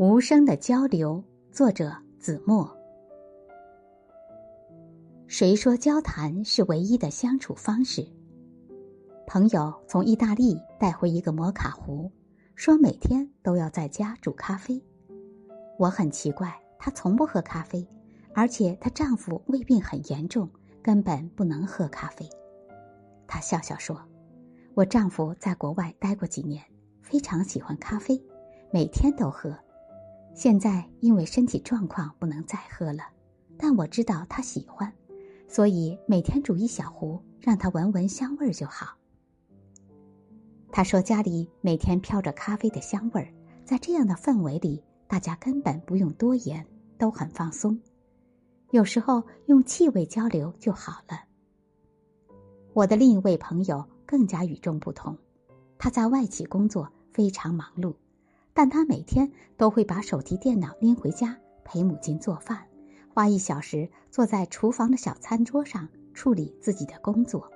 无声的交流，作者子墨。谁说交谈是唯一的相处方式？朋友从意大利带回一个摩卡壶，说每天都要在家煮咖啡。我很奇怪，她从不喝咖啡，而且她丈夫胃病很严重，根本不能喝咖啡。她笑笑说：“我丈夫在国外待过几年，非常喜欢咖啡，每天都喝。现在因为身体状况不能再喝了，但我知道他喜欢，所以每天煮一小壶，让他闻闻香味儿就好。”他说：“家里每天飘着咖啡的香味儿，在这样的氛围里。”大家根本不用多言，都很放松。有时候用气味交流就好了。我的另一位朋友更加与众不同，他在外企工作，非常忙碌，但他每天都会把手提电脑拎回家陪母亲做饭，花一小时坐在厨房的小餐桌上处理自己的工作。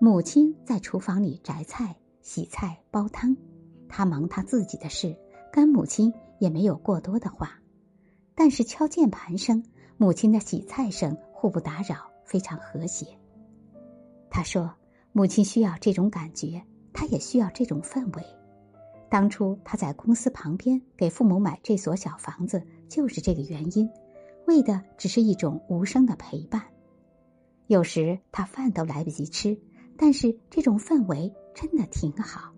母亲在厨房里摘菜、洗菜、煲汤，他忙他自己的事，跟母亲。也没有过多的话，但是敲键盘声、母亲的洗菜声互不打扰，非常和谐。他说：“母亲需要这种感觉，他也需要这种氛围。当初他在公司旁边给父母买这所小房子，就是这个原因，为的只是一种无声的陪伴。有时他饭都来不及吃，但是这种氛围真的挺好。”